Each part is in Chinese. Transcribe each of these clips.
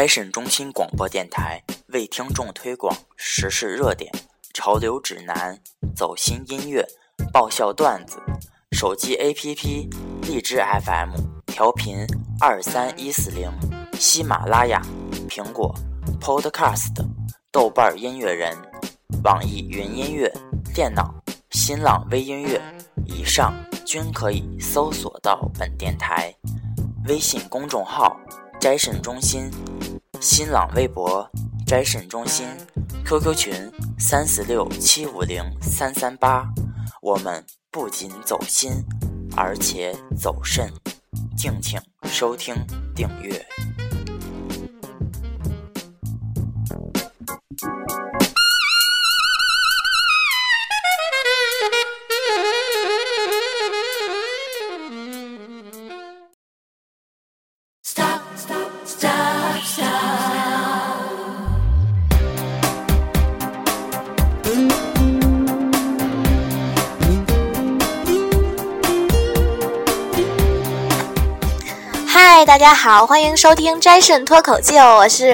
摘审中心广播电台为听众推广时事热点、潮流指南、走心音乐、爆笑段子。手机 APP：荔枝 FM 调频二三一四零，喜马拉雅、苹果 Podcast、豆瓣音乐人、网易云音乐、电脑、新浪微音乐，以上均可以搜索到本电台。微信公众号。摘审中心，新浪微博摘审中心，QQ 群三四六七五零三三八。我们不仅走心，而且走肾，敬请收听订阅。大家好，欢迎收听斋肾脱口秀，我是，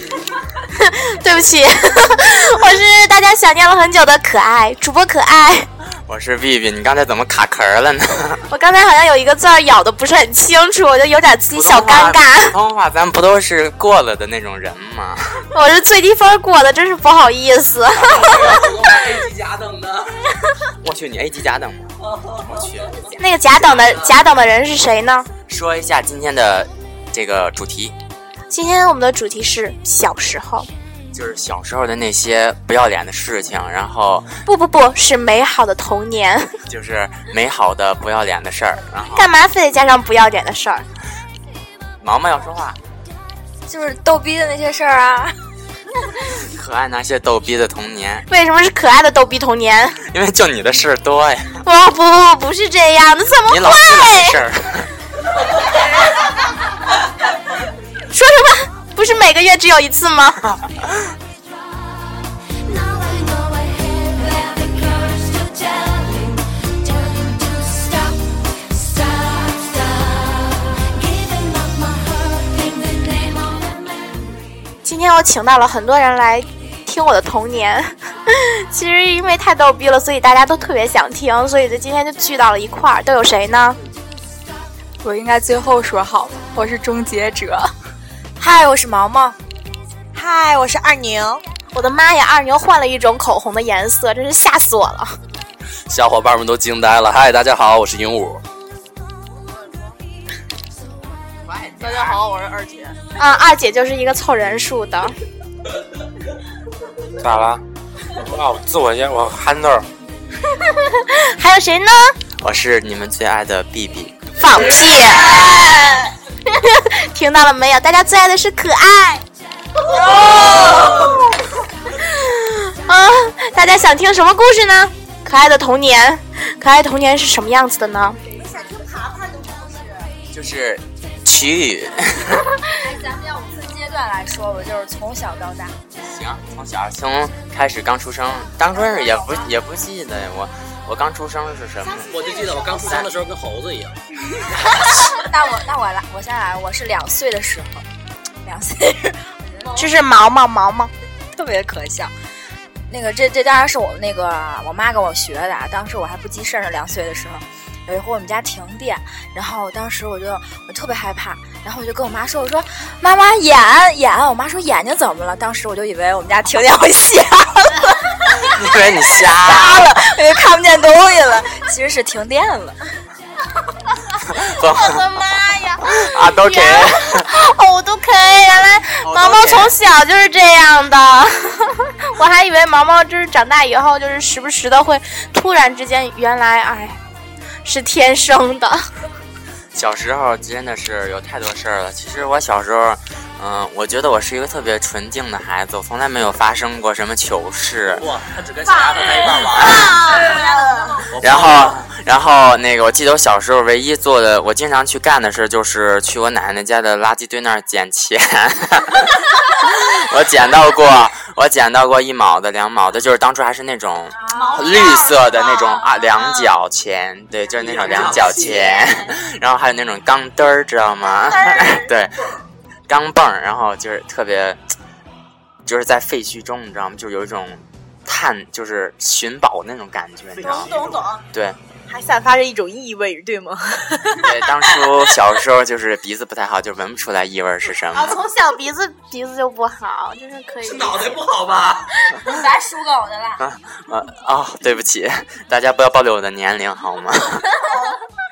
对不起，我是大家想念了很久的可爱主播可爱。我是 B B，你刚才怎么卡壳了呢？我刚才好像有一个字儿咬的不是很清楚，我就有点自己小尴尬。普通话咱不都是过了的那种人吗？我是最低分过的，真是不好意思。A 级甲等的，我去，你 A 级甲等吗？我去，那个甲等的甲等的人是谁呢？说一下今天的这个主题。今天我们的主题是小时候，就是小时候的那些不要脸的事情。然后不不不是美好的童年，就是美好的不要脸的事儿。然后干嘛非得加上不要脸的事儿？毛毛要说话，就是逗逼的那些事儿啊。可爱那些逗逼的童年。为什么是可爱的逗逼童年？因为就你的事儿多呀。不不不，不是这样的，怎么会？你老是事儿。说什么？不是每个月只有一次吗？今天我请到了很多人来听我的童年，其实因为太逗逼了，所以大家都特别想听，所以就今天就聚到了一块儿。都有谁呢？我应该最后说好，我是终结者。嗨，我是毛毛。嗨，我是二宁。我的妈呀，二宁换了一种口红的颜色，真是吓死我了。小伙伴们都惊呆了。嗨，大家好，我是鹦鹉。大家好，我是二姐。啊，二姐就是一个凑人数的。咋了？我，自我介我憨豆。还有谁呢？我是你们最爱的 B B。放屁！听到了没有？大家最爱的是可爱。啊！大家想听什么故事呢？可爱的童年，可爱童年是什么样子的呢？想听爬爬的故事。就是奇遇。咱们要分阶段来说吧，就是从小到大。行，从小从开始刚出生，当初是也不也不记得我。我刚出生是什么？我就记得我刚出生的时候跟猴子一样。那我那我来，我先来。我是两岁的时候，两岁，这是毛毛毛毛，特别可笑。那个这这当然是我那个我妈跟我学的，当时我还不记事儿呢。两岁的时候，有一回我们家停电，然后当时我就我特别害怕，然后我就跟我妈说：“我说妈妈眼眼。”我妈说：“眼睛怎么了？”当时我就以为我们家停电会瞎了。以为你瞎了，因 为看不见东西了，其实是停电了。我的妈呀！啊，都 K，哦，都可以。原来毛毛从小就是这样的，我还以为毛毛就是长大以后就是时不时的会突然之间，原来哎，是天生的。小时候真的是有太多事儿了。其实我小时候。嗯，我觉得我是一个特别纯净的孩子，我从来没有发生过什么糗事。哇，他只跟小丫头在一块玩。然后，然后那个，我记得我小时候唯一做的，我经常去干的事就是去我奶奶家的垃圾堆那儿捡钱。我捡到过，我捡到过一毛的、两毛的，就是当初还是那种绿色的那种啊两角钱，对，就是那种两角钱。然后还有那种钢镚儿，知道吗？对。钢镚儿，然后就是特别，就是在废墟中，你知道吗？就有一种探，就是寻宝那种感觉，你知道吗？懂懂懂。对。还散发着一种异味，对吗？对，当初小时候就是鼻子不太好，就闻不出来异味是什么。啊，从小鼻子鼻子就不好，就是可以。是脑袋不好吧？咱属狗的了。啊啊啊！对不起，大家不要暴露我的年龄好吗？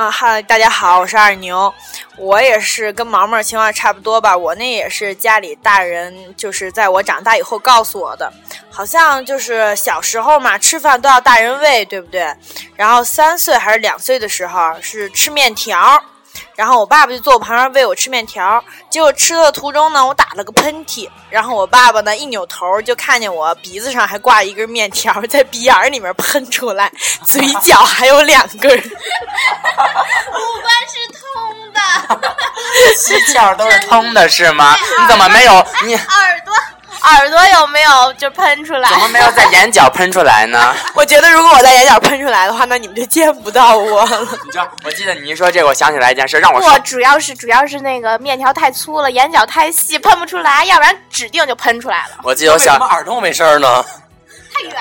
啊嗨，大家好，我是二牛。我也是跟毛毛情况差不多吧，我那也是家里大人就是在我长大以后告诉我的，好像就是小时候嘛，吃饭都要大人喂，对不对？然后三岁还是两岁的时候是吃面条。然后我爸爸就坐我旁边喂我吃面条，结果吃的途中呢，我打了个喷嚏，然后我爸爸呢一扭头就看见我鼻子上还挂一根面条，在鼻眼里面喷出来，嘴角还有两根，五官是通的，七窍都是通的是吗？你怎么没有你耳朵？耳朵有没有就喷出来？怎么没有在眼角喷出来呢？我觉得如果我在眼角喷出来的话，那你们就见不到我了。你知道，我记得你一说这个，我想起来一件事，让我我主要是主要是那个面条太粗了，眼角太细，喷不出来，要不然指定就喷出来了。我记得我小耳朵没事儿呢，太远。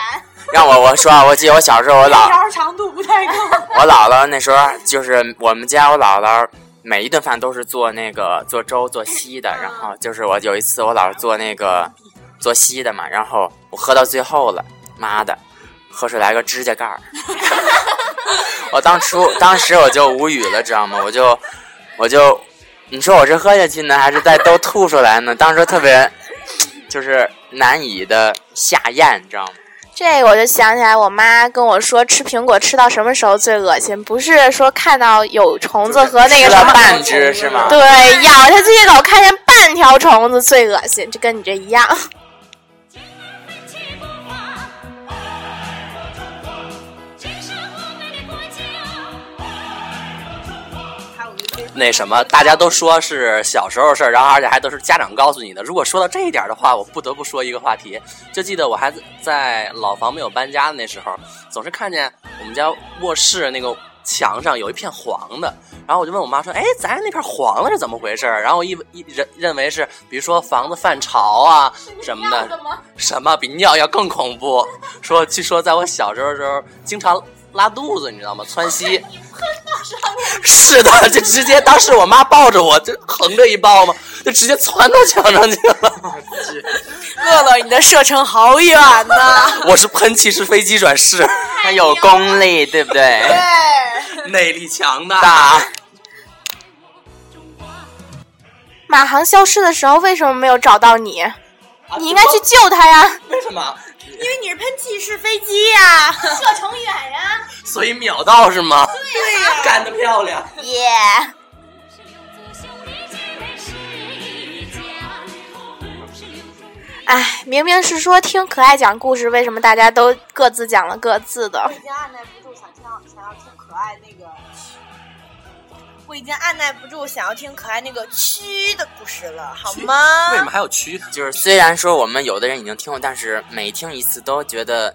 让我我说，我记得我小时候，我姥 条长度不太够。我姥姥那时候就是我们家，我姥姥每一顿饭都是做那个做粥做稀的，然后就是我有一次我老是做那个。做稀的嘛，然后我喝到最后了，妈的，喝出来个指甲盖儿，我当初当时我就无语了，知道吗？我就我就，你说我是喝下去呢，还是再都吐出来呢？当时特别就是难以的下咽，你知道吗？这个我就想起来，我妈跟我说，吃苹果吃到什么时候最恶心？不是说看到有虫子和那个什么半只是吗？对，咬下去口看见半条虫子最恶心，就跟你这一样。那什么，大家都说是小时候事儿，然后而且还都是家长告诉你的。如果说到这一点的话，我不得不说一个话题。就记得我还在老房没有搬家的那时候，总是看见我们家卧室那个墙上有一片黄的，然后我就问我妈说：“哎，咱那片黄的是怎么回事？”然后我一一认认为是，比如说房子犯潮啊什么的，什么比尿要更恐怖。说据说在我小时候的时候，经常拉肚子，你知道吗？窜稀。是的，就直接当时我妈抱着我，就横着一抱嘛，就直接窜到墙上去了。乐乐，你的射程好远呐！我是喷气式飞机转世，它有功力，对不对？对，内力强大。马航消失的时候，为什么没有找到你？你应该去救他呀！为什么？因为你是喷气式飞机呀，射程远呀，所以秒到是吗？对呀，干得漂亮！耶！哎，明明是说听可爱讲故事，为什么大家都各自讲了各自的？我已经按耐不住想要听可爱那个蛆的故事了，好吗？为什么还有蛆？就是虽然说我们有的人已经听过，但是每听一次都觉得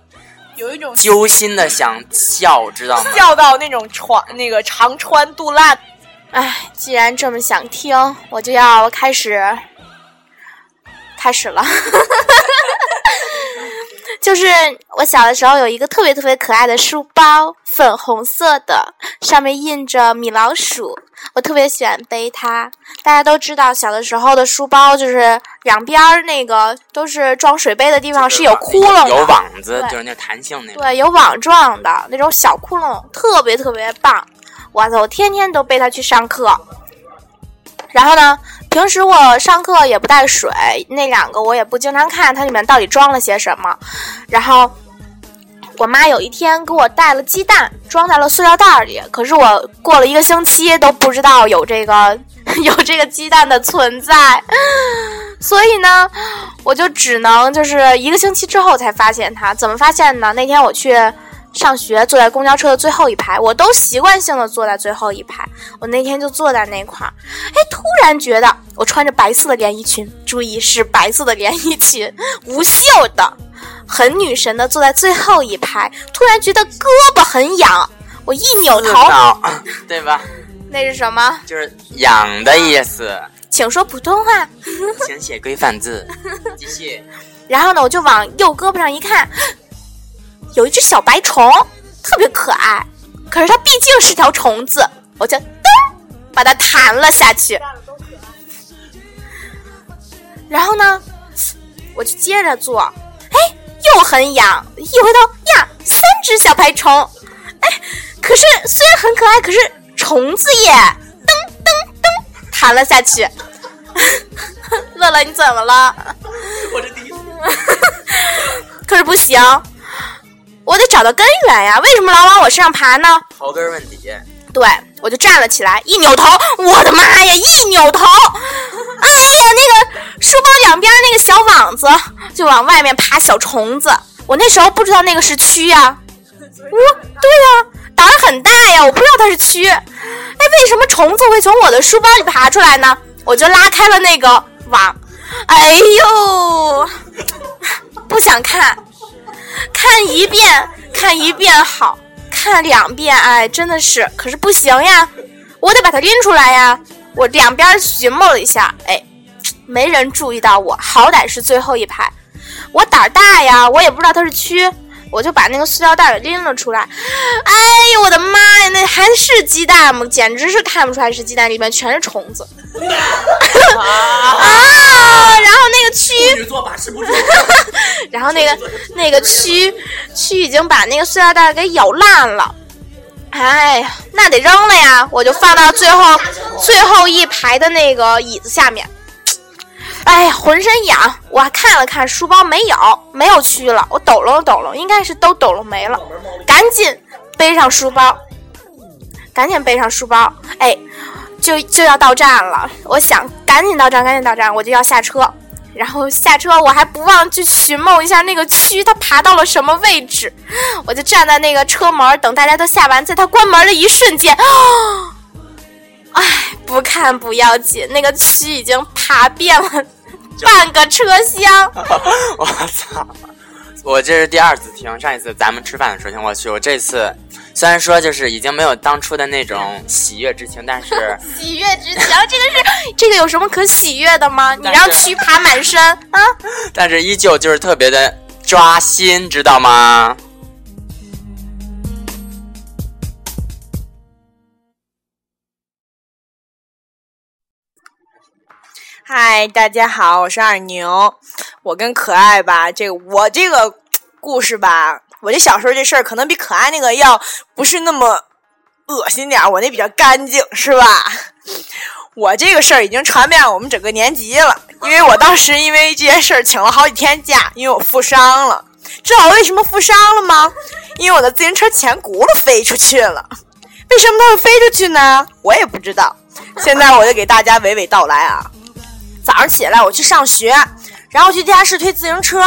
有一种揪心的想笑，知道吗？笑到那种床那个肠穿肚烂。哎，既然这么想听，我就要开始开始了。就是我小的时候有一个特别特别可爱的书包，粉红色的，上面印着米老鼠，我特别喜欢背它。大家都知道，小的时候的书包就是两边儿那个都是装水杯的地方是有窟窿的，有网子，就是那弹性那种。对，有网状的那种小窟窿，特别特别棒。哇塞，我天天都背它去上课。然后呢？平时我上课也不带水，那两个我也不经常看它里面到底装了些什么。然后我妈有一天给我带了鸡蛋，装在了塑料袋里。可是我过了一个星期都不知道有这个 有这个鸡蛋的存在，所以呢，我就只能就是一个星期之后才发现它。怎么发现呢？那天我去。上学坐在公交车的最后一排，我都习惯性的坐在最后一排。我那天就坐在那块儿，哎，突然觉得我穿着白色的连衣裙，注意是白色的连衣裙，无袖的，很女神的坐在最后一排，突然觉得胳膊很痒，我一扭头，对吧？那是什么？就是痒的意思。请说普通话。请写规范字。继续。然后呢，我就往右胳膊上一看，有一只小白虫，特别可爱。可是它毕竟是条虫子，我就噔把它弹了下去。然后呢，我就接着做，哎，又很痒。一回头呀，三只小白虫，哎，可是虽然很可爱，可是虫子耶，噔噔噔，弹了下去。乐乐，你怎么了？我这第一次。可是不行，我得找到根源呀！为什么老往我身上爬呢？刨根问底。对，我就站了起来，一扭头，我的妈呀！一扭头，哎呀，那个书包两边那个小网子就往外面爬小虫子。我那时候不知道那个是蛆呀，我对呀，胆儿很大呀，我不知道它是蛆。哎，为什么虫子会从我的书包里爬出来呢？我就拉开了那个网，哎呦，不想看，看一遍，看一遍好。看两遍，哎，真的是，可是不行呀，我得把它拎出来呀。我两边寻摸了一下，哎，没人注意到我，好歹是最后一排。我胆儿大呀，我也不知道它是蛆，我就把那个塑料袋给拎了出来。哎呦，我的妈呀，那鸡蛋吗？简直是看不出来是鸡蛋，里面全是虫子。啊！然后那个蛆，然后那个那个蛆蛆已经把那个塑料袋给咬烂了。哎呀，那得扔了呀！我就放到最后最后一排的那个椅子下面。哎呀，浑身痒！我还看了看书包，没有，没有蛆了。我抖搂抖搂，应该是都抖搂没了。赶紧背上书包，赶紧背上书包。哎。就就要到站了，我想赶紧到站，赶紧到站，我就要下车。然后下车，我还不忘去寻梦一下那个蛆，它爬到了什么位置。我就站在那个车门，等大家都下完，在它关门的一瞬间，哎，不看不要紧，那个蛆已经爬遍了半个车厢。我操！我这是第二次听，上一次咱们吃饭的时候听过去，我这次。虽然说就是已经没有当初的那种喜悦之情，但是 喜悦之情，这个是这个有什么可喜悦的吗？你让蛆爬满身啊！但是依旧就是特别的抓心，知道吗？嗨，大家好，我是二牛，我跟可爱吧，这个我这个故事吧。我这小时候这事儿可能比可爱那个要不是那么恶心点儿，我那比较干净，是吧？我这个事儿已经传遍我们整个年级了，因为我当时因为这件事儿请了好几天假，因为我负伤了。知道我为什么负伤了吗？因为我的自行车前轱辘飞出去了。为什么它会飞出去呢？我也不知道。现在我就给大家娓娓道来啊。早上起来我去上学，然后去地下室推自行车。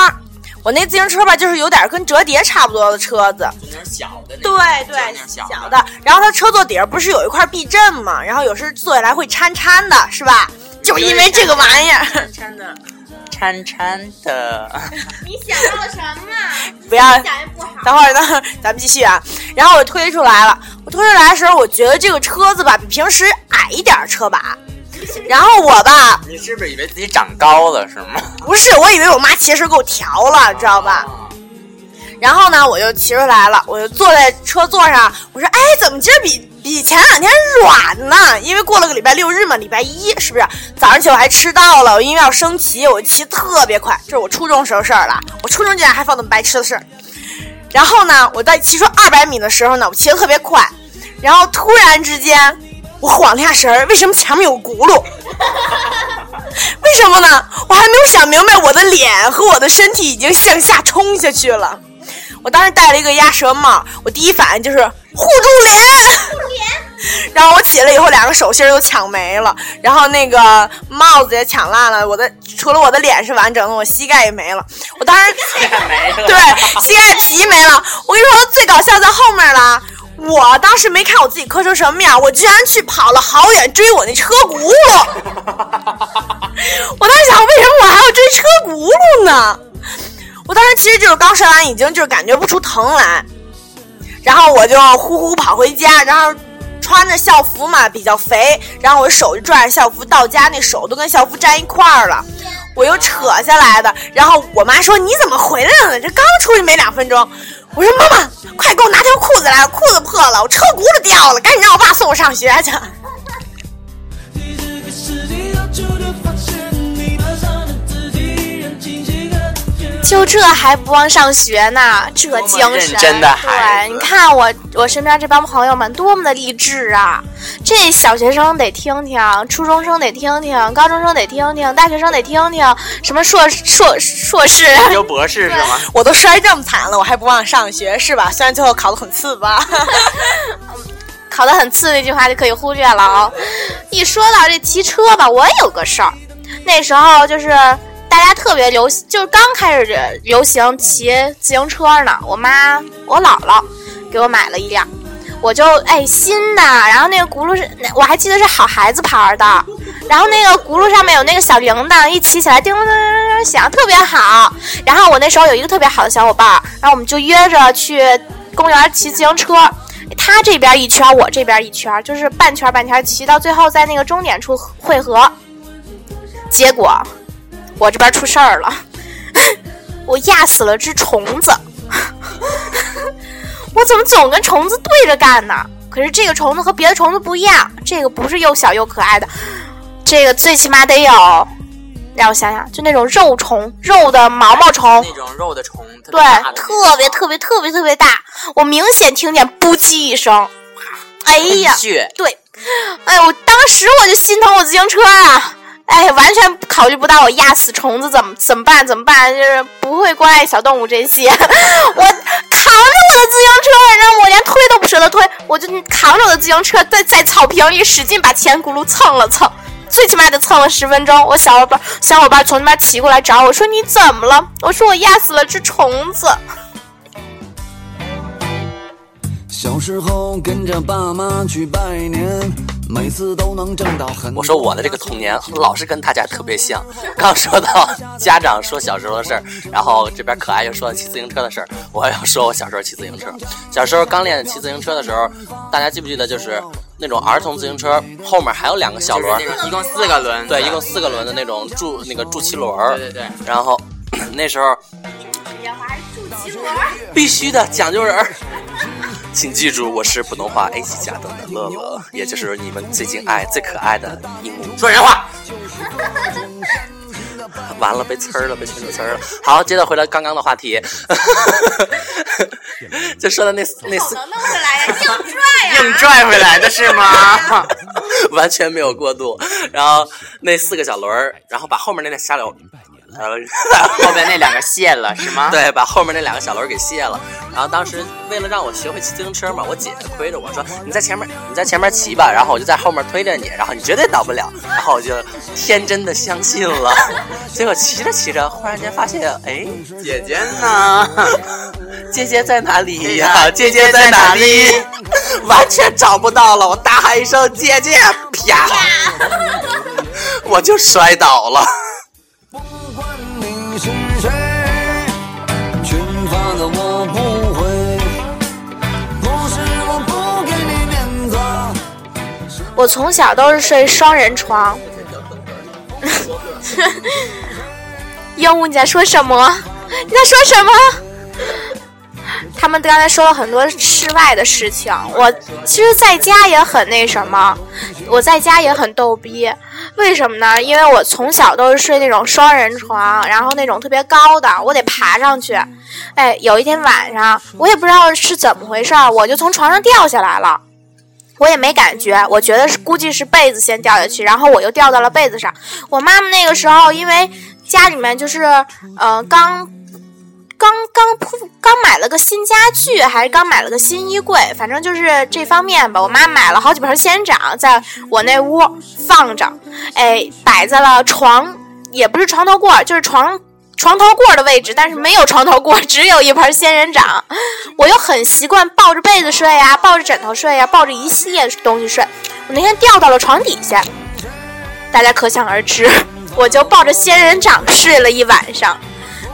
我那自行车吧，就是有点跟折叠差不多的车子，就那小的，对对，小的。然后它车座底下不是有一块避震嘛？然后有时坐下来会颤颤的，是吧？就因为这个玩意儿，颤颤的，颤颤的。你想到了什么？不要，等会儿呢，咱们继续啊。然后我推出来了，我推出来的时候，我觉得这个车子吧，比平时矮一点车把。然后我吧，你是不是以为自己长高了是吗？不是，我以为我妈骑的时候给我调了，知道吧？然后呢，我就骑出来了，我就坐在车座上，我说：“哎，怎么今儿比比前两天软呢？因为过了个礼拜六日嘛，礼拜一是不是？早上起我还迟到了，我因为要升旗，我骑特别快，这是我初中时候事儿了。我初中竟然还放那么白痴的事儿。然后呢，我在骑出二百米的时候呢，我骑得特别快，然后突然之间。我晃了一下神儿，为什么前面有轱辘？为什么呢？我还没有想明白，我的脸和我的身体已经向下冲下去了。我当时戴了一个鸭舌帽，我第一反应就是护住脸。然后我起来以后，两个手心都抢没了，然后那个帽子也抢烂了。我的除了我的脸是完整的，我膝盖也没了。我当时对膝盖皮没了。我跟你说，最搞笑在后面了。我当时没看我自己磕成什么样，我居然去跑了好远追我那车轱辘。我当时想，为什么我还要追车轱辘呢？我当时其实就是刚摔完，已经就是感觉不出疼来，然后我就呼呼跑回家，然后穿着校服嘛，比较肥，然后我手就拽着校服到家，那手都跟校服粘一块儿了，我又扯下来的。然后我妈说：“你怎么回来了？这刚出去没两分钟。”我说：“妈妈，快给我拿条裤子来，裤子破了，我车轱辘掉了，赶紧让我爸送我上学去。”就这还不忘上学呢，这精神！真的孩对，你看我我身边这帮朋友们多么的励志啊！这小学生得听听，初中生得听听，高中生得听听，大学生得听听，什么硕硕硕士、研究博士是吗？我都摔这么惨了，我还不忘上学是吧？虽然最后考得很次吧，考得很次那句话就可以忽略了啊。一说到这骑车吧，我也有个事儿，那时候就是。大家特别流行，就是刚开始流行骑自行车呢。我妈，我姥姥给我买了一辆，我就哎新的，然后那个轱辘是，我还记得是好孩子牌的，然后那个轱辘上面有那个小铃铛，一骑起来叮叮叮叮响，特别好。然后我那时候有一个特别好的小伙伴，然后我们就约着去公园骑自行车，他这边一圈，我这边一圈，就是半圈半圈骑，到最后在那个终点处汇合。结果。我这边出事儿了，我压死了只虫子。我怎么总跟虫子对着干呢？可是这个虫子和别的虫子不一样，这个不是又小又可爱的，这个最起码得有，让我想想，就那种肉虫，肉的毛毛虫，那种肉的虫，对，特别特别特别特别大。我明显听见“不叽”一声，哎呀，对，哎，我当时我就心疼我自行车啊。哎，完全考虑不到我压死虫子怎么怎么办？怎么办？就是不会关爱小动物这些。我扛着我的自行车，然后我连推都不舍得推，我就扛着我的自行车在在草坪里使劲把前轱辘蹭了蹭，最起码得蹭了十分钟。我小伙伴小伙伴从那边骑过来找我说：“你怎么了？”我说：“我压死了只虫子。”小时候跟着爸妈去拜年。每次都能挣到很。我说我的这个童年老是跟大家特别像。刚说到家长说小时候的事儿，然后这边可爱又说骑自行车的事儿，我要说我小时候骑自行车。小时候刚练骑自行车的时候，大家记不记得就是那种儿童自行车后面还有两个小轮，一共四个轮，对，一共四个轮的那种助那个助骑轮。对对对。然后那时候，必须的讲究人。请记住，我是普通话 A 级甲等的乐乐，也就是你们最敬爱、最可爱的鹦鹉。说人话。完了，被呲儿了，被群主呲儿了。好，接着回来刚刚的话题，就说的那那四，弄回来呀，硬拽呀，硬拽回来的是吗？完全没有过渡。然后那四个小轮儿，然后把后面那那下流。后面那两个卸了是吗？对，把后面那两个小轮给卸了。然后当时为了让我学会骑自行车嘛，我姐推着我说：“你在前面，你在前面骑吧。”然后我就在后面推着你，然后你绝对倒不了。然后我就天真的相信了。结果骑着骑着，忽然间发现，哎，姐姐呢？姐姐在哪里呀？姐姐在哪里？完全找不到了。我大喊一声：“姐姐！”啪，我就摔倒了。我从小都是睡双人床。鹦鹉，你在说什么？你在说什么？他们刚才说了很多室外的事情，我其实在家也很那什么，我在家也很逗逼。为什么呢？因为我从小都是睡那种双人床，然后那种特别高的，我得爬上去。哎，有一天晚上，我也不知道是怎么回事，我就从床上掉下来了。我也没感觉，我觉得是估计是被子先掉下去，然后我又掉到了被子上。我妈妈那个时候因为家里面就是呃刚刚刚铺刚买了个新家具，还是刚买了个新衣柜，反正就是这方面吧。我妈买了好几盆仙人掌，在我那屋放着，哎，摆在了床，也不是床头柜，就是床。床头柜的位置，但是没有床头柜，只有一盆仙人掌。我又很习惯抱着被子睡呀，抱着枕头睡呀，抱着一系列东西睡。我那天掉到了床底下，大家可想而知，我就抱着仙人掌睡了一晚上。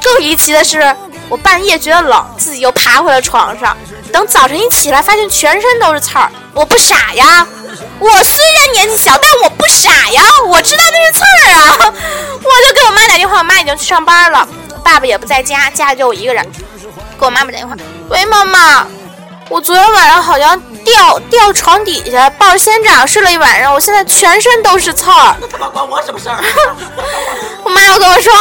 更离奇的是，我半夜觉得冷，自己又爬回了床上。等早晨一起来，发现全身都是刺儿。我不傻呀，我虽然年纪小，但我不傻呀，我知道那是刺儿啊。我就给我妈打电话，我妈已经去上班了，爸爸也不在家，家里就我一个人。给我妈妈打电话，喂，妈妈，我昨天晚上好像掉掉床底下，抱着仙掌睡了一晚上，我现在全身都是刺儿。那他妈关我什么事儿？我妈又跟我说。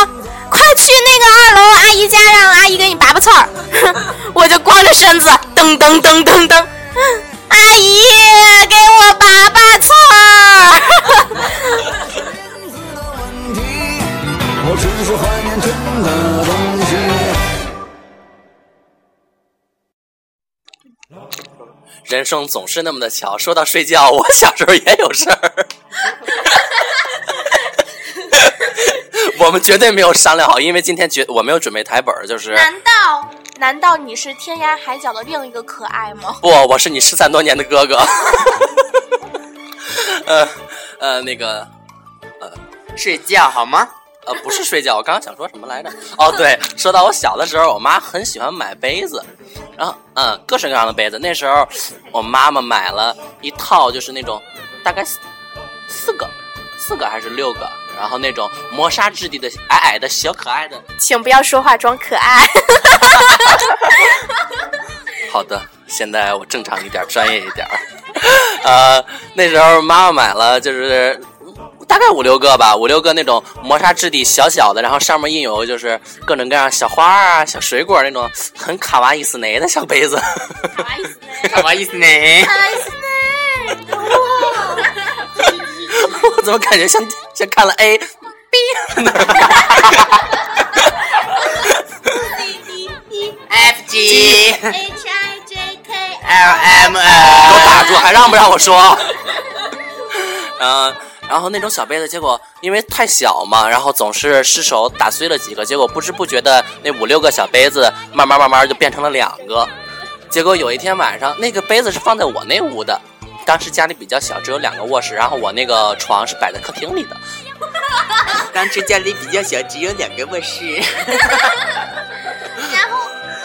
快去那个二楼阿姨家，让阿姨给你拔拔刺儿。我就光着身子，噔噔噔噔噔，阿姨给我拔拔刺儿。人生总是那么的巧，说到睡觉，我小时候也有事儿。我们绝对没有商量好，因为今天绝我没有准备台本，就是。难道难道你是天涯海角的另一个可爱吗？不，我是你失散多年的哥哥。呃呃，那个呃，睡觉好吗？呃，不是睡觉，我刚刚想说什么来着？哦，对，说到我小的时候，我妈很喜欢买杯子，然后嗯，各式各样的杯子。那时候我妈妈买了一套，就是那种大概四个、四个还是六个。然后那种磨砂质地的矮矮的小可爱的，请不要说话装可爱。好的，现在我正常一点，专业一点。呃，那时候妈妈买了，就是大概五六个吧，五六个那种磨砂质地小小的，然后上面印有就是各种各样小花啊、小水果那种很卡哇伊斯内的小杯子。卡哇伊斯内，卡哇伊斯内，我怎么感觉像像看了 A B 呢？F G H I J K L M N，给我打住，还让不让我说？嗯，然后那种小杯子，结果因为太小嘛，然后总是失手打碎了几个，结果不知不觉的那五六个小杯子，慢慢慢慢就变成了两个。结果有一天晚上，那个杯子是放在我那屋的。当时家里比较小，只有两个卧室，然后我那个床是摆在客厅里的。当时家里比较小，只有两个卧室。然后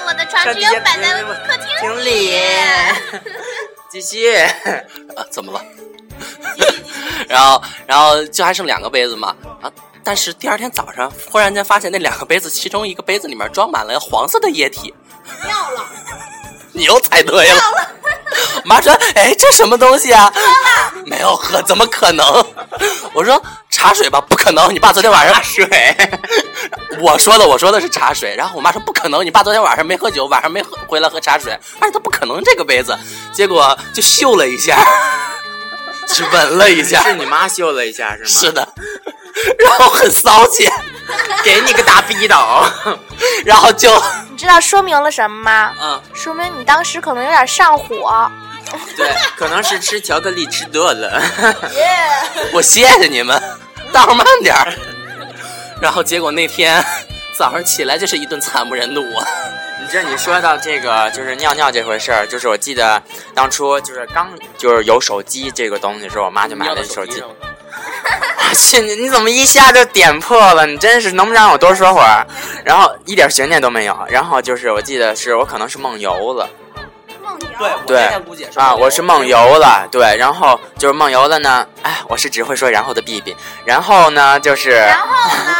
我的床只有摆在客厅里。继续啊？怎么了？然后，然后就还剩两个杯子嘛啊！但是第二天早上，忽然间发现那两个杯子，其中一个杯子里面装满了黄色的液体。尿了。你又猜对了。妈说：“哎，这什么东西啊？没有喝，怎么可能？”我说：“茶水吧，不可能。你爸昨天晚上水。”我说的，我说的是茶水。然后我妈说：“不可能，你爸昨天晚上没喝酒，晚上没喝回来喝茶水，而且他不可能这个杯子。”结果就嗅了一下，去闻了一下，是你妈嗅了一下是吗？是的，然后很骚气，给你个大逼斗，然后就。你知道说明了什么吗？嗯，说明你当时可能有点上火。对，可能是吃巧克力吃多了。我谢谢你们，倒慢点儿。然后结果那天早上起来就是一顿惨不忍睹啊！你知道你说到这个就是尿尿这回事儿，就是我记得当初就是刚就是有手机这个东西的时候，我妈就买了手机。去你你怎么一下就点破了？你真是能不能让我多说会儿？然后一点悬念都没有。然后就是我记得是我可能是梦游了，梦游对对啊，我是梦游了，对。然后就是梦游了呢，哎，我是只会说然后的 B B。然后呢就是然后呢，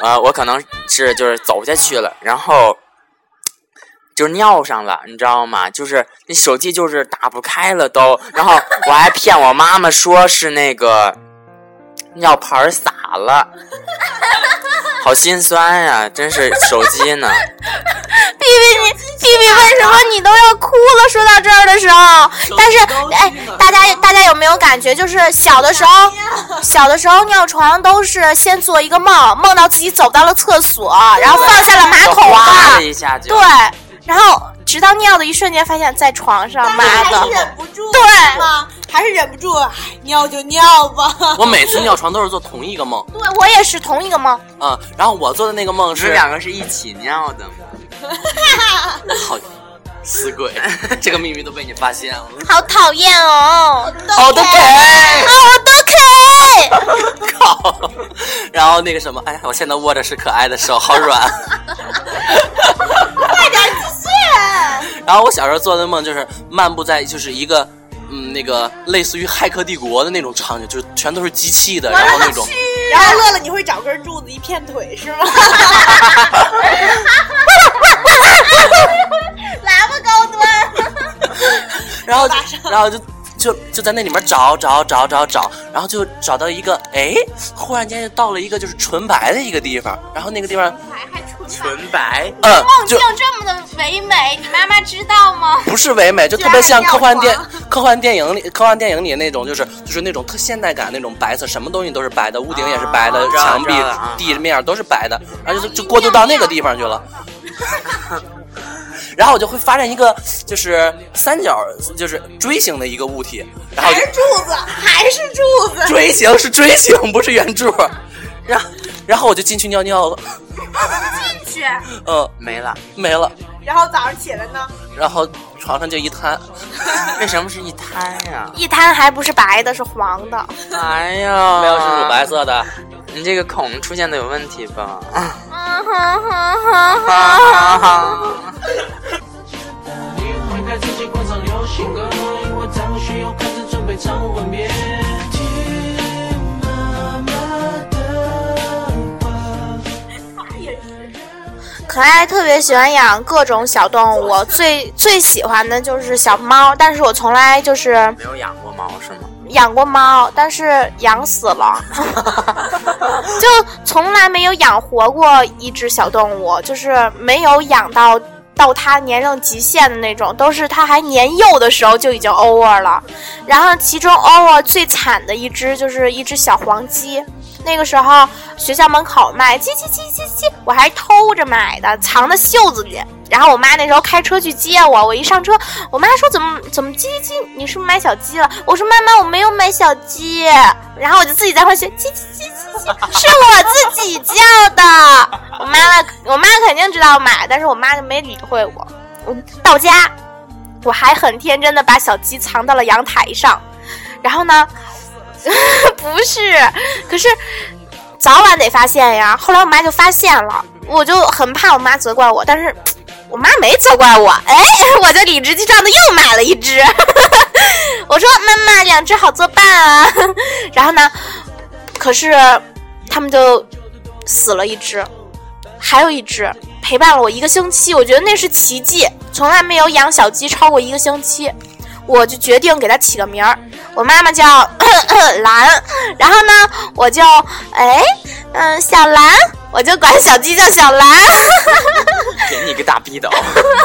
呃，我可能是就是走下去了，然后就尿上了，你知道吗？就是那手机就是打不开了都。然后我还骗我妈妈说是那个。尿盆洒了，好心酸呀！真是手机呢。B B 你 B B 为什么你都要哭了？说到这儿的时候，但是哎，大家大家有没有感觉？就是小的时候，小的时候尿床都是先做一个梦，梦到自己走到了厕所，然后放下了马桶盖，一下就对，然后直到尿的一瞬间发现，在床上，妈的，忍不住，对吗？还是忍不住，尿就尿吧。我每次尿床都是做同一个梦。对，我也是同一个梦。嗯，然后我做的那个梦是两个是一起尿的。好，死鬼，这个秘密都被你发现了。好讨厌哦！好的，给，好的，给。靠！然后。那个什么，哎呀，我现在握着是可爱的手，好软。快点继续。然后我小时候做的梦就是漫步在就是一个嗯那个类似于《骇客帝国》的那种场景，就是全都是机器的，然后那种。然后乐乐，你会找根柱子一片腿是吗？来吧，高端。然后就然后就就就在那里面找找找找找，然后就找到一个，哎，忽然间就到了一个就是纯白的一个地方，然后那个地方还还纯纯白，嗯，梦境就这么的唯美，你妈妈知道吗？不是唯美，就特别像科幻电科幻电影里科幻电影里那种，就是就是那种特现代感那种白色，什么东西都是白的，屋顶也是白的，啊墙壁啊地面都是白的，然后就就过渡到那个地方去了。然后我就会发现一个就是三角，就是锥形的一个物体，然后就柱子还是柱子，锥形是锥形，不是圆柱。然后然后我就进去尿尿了，进去。嗯，没了。没了。然后早上起来呢，然后床上就一滩，为什么是一滩呀？一滩还不是白的，是黄的。哎呀，没有是乳白色的。你这个孔出现的有问题吧？嗯哼哼哼哼。你会开自己广场流行歌，因为太会需要开始准备唱吻别。可爱特别喜欢养各种小动物，我最最喜欢的就是小猫，但是我从来就是没有养过猫是吗？养过猫，但是养死了，就从来没有养活过一只小动物，就是没有养到到它年龄极限的那种，都是它还年幼的时候就已经 over 了。然后其中 over 最惨的一只就是一只小黄鸡，那个时候学校门口卖，叽叽叽叽叽，我还偷着买的，藏在袖子里。然后我妈那时候开车去接我，我一上车，我妈说怎么怎么叽叽叽，你是不是买小鸡了？我说妈妈我没有买小鸡，然后我就自己在后学叽叽叽叽叽，是我自己叫的。我妈妈我妈肯定知道买，但是我妈就没理会我。我到家，我还很天真的把小鸡藏到了阳台上，然后呢，不是，可是早晚得发现呀。后来我妈就发现了，我就很怕我妈责怪我，但是我妈没责怪我，哎，我就理直气壮的又买了一只。我说妈妈，两只好作伴啊。然后呢，可是他们就死了一只，还有一只陪伴了我一个星期，我觉得那是奇迹，从来没有养小鸡超过一个星期。我就决定给它起个名儿，我妈妈叫 兰，然后呢，我就哎，嗯，小兰，我就管小鸡叫小蓝。给你个大逼斗！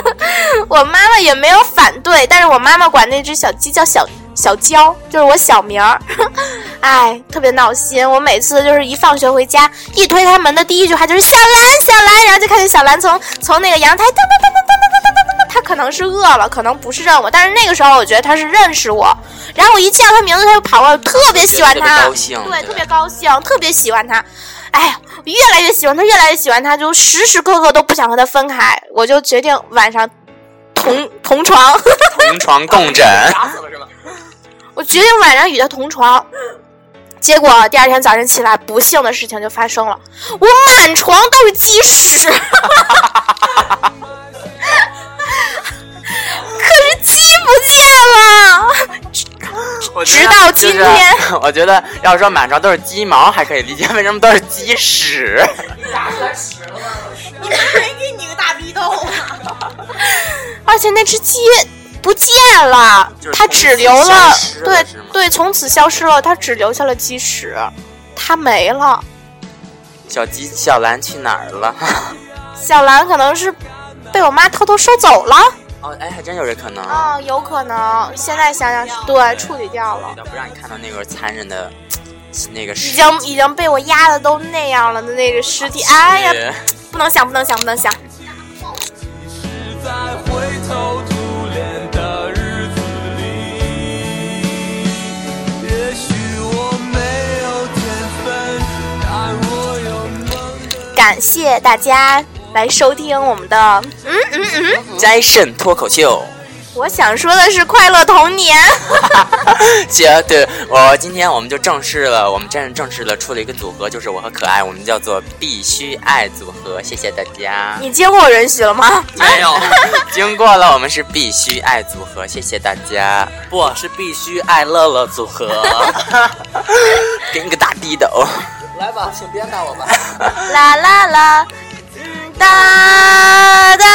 我妈妈也没有反对，但是我妈妈管那只小鸡叫小小娇，就是我小名儿。哎，特别闹心。我每次就是一放学回家，一推开门的第一句话就是小兰，小兰，然后就看见小兰从从那个阳台噔噔噔噔噔噔噔噔噔噔，它可能是饿了，可能不是认我，但是那个时候我觉得他是认识我。然后我一叫他名字，他就跑过来，我特别喜欢特别，高兴对，特别高兴，特别喜欢他。哎呀，我越来越喜欢他，越来越喜欢他，就时时刻刻都不想和他分开。我就决定晚上同同床，同床共枕。打死了是吧？我决定晚上与他同床。结果第二天早晨起来，不幸的事情就发生了，我满床都是鸡屎。可是鸡不见了，直到今就是天 我觉得要说满床都是鸡毛还可以理解，为什么都是鸡屎？你妈没给你个大逼斗啊？而且那只鸡不见了，它只留消了，对对，从此消失了，它只留下了鸡屎，它没了。小鸡小兰去哪儿了？小兰可能是被我妈偷偷收走了，哦，哎，还真有这可能。哦，有可能。现在想想是对，处理掉了，不让你看到那个残忍的那个已经已经被我压的都那样了的那个尸体，哎呀，不能想，不能想，不能想。在灰头土脸的日子里，也许我没有天分，但我有梦的。感谢大家来收听我们的嗯嗯嗯。斋肾脱口秀。我想说的是快乐童年。姐，对我今天我们就正式了，我们正正式的出了一个组合，就是我和可爱，我们叫做必须爱组合。谢谢大家。你经过我允许了吗？没有，经过了，我们是必须爱组合。谢谢大家。不是必须爱乐乐组合。给你个大滴斗。来吧，请鞭打我吧。啦啦啦，嗯哒哒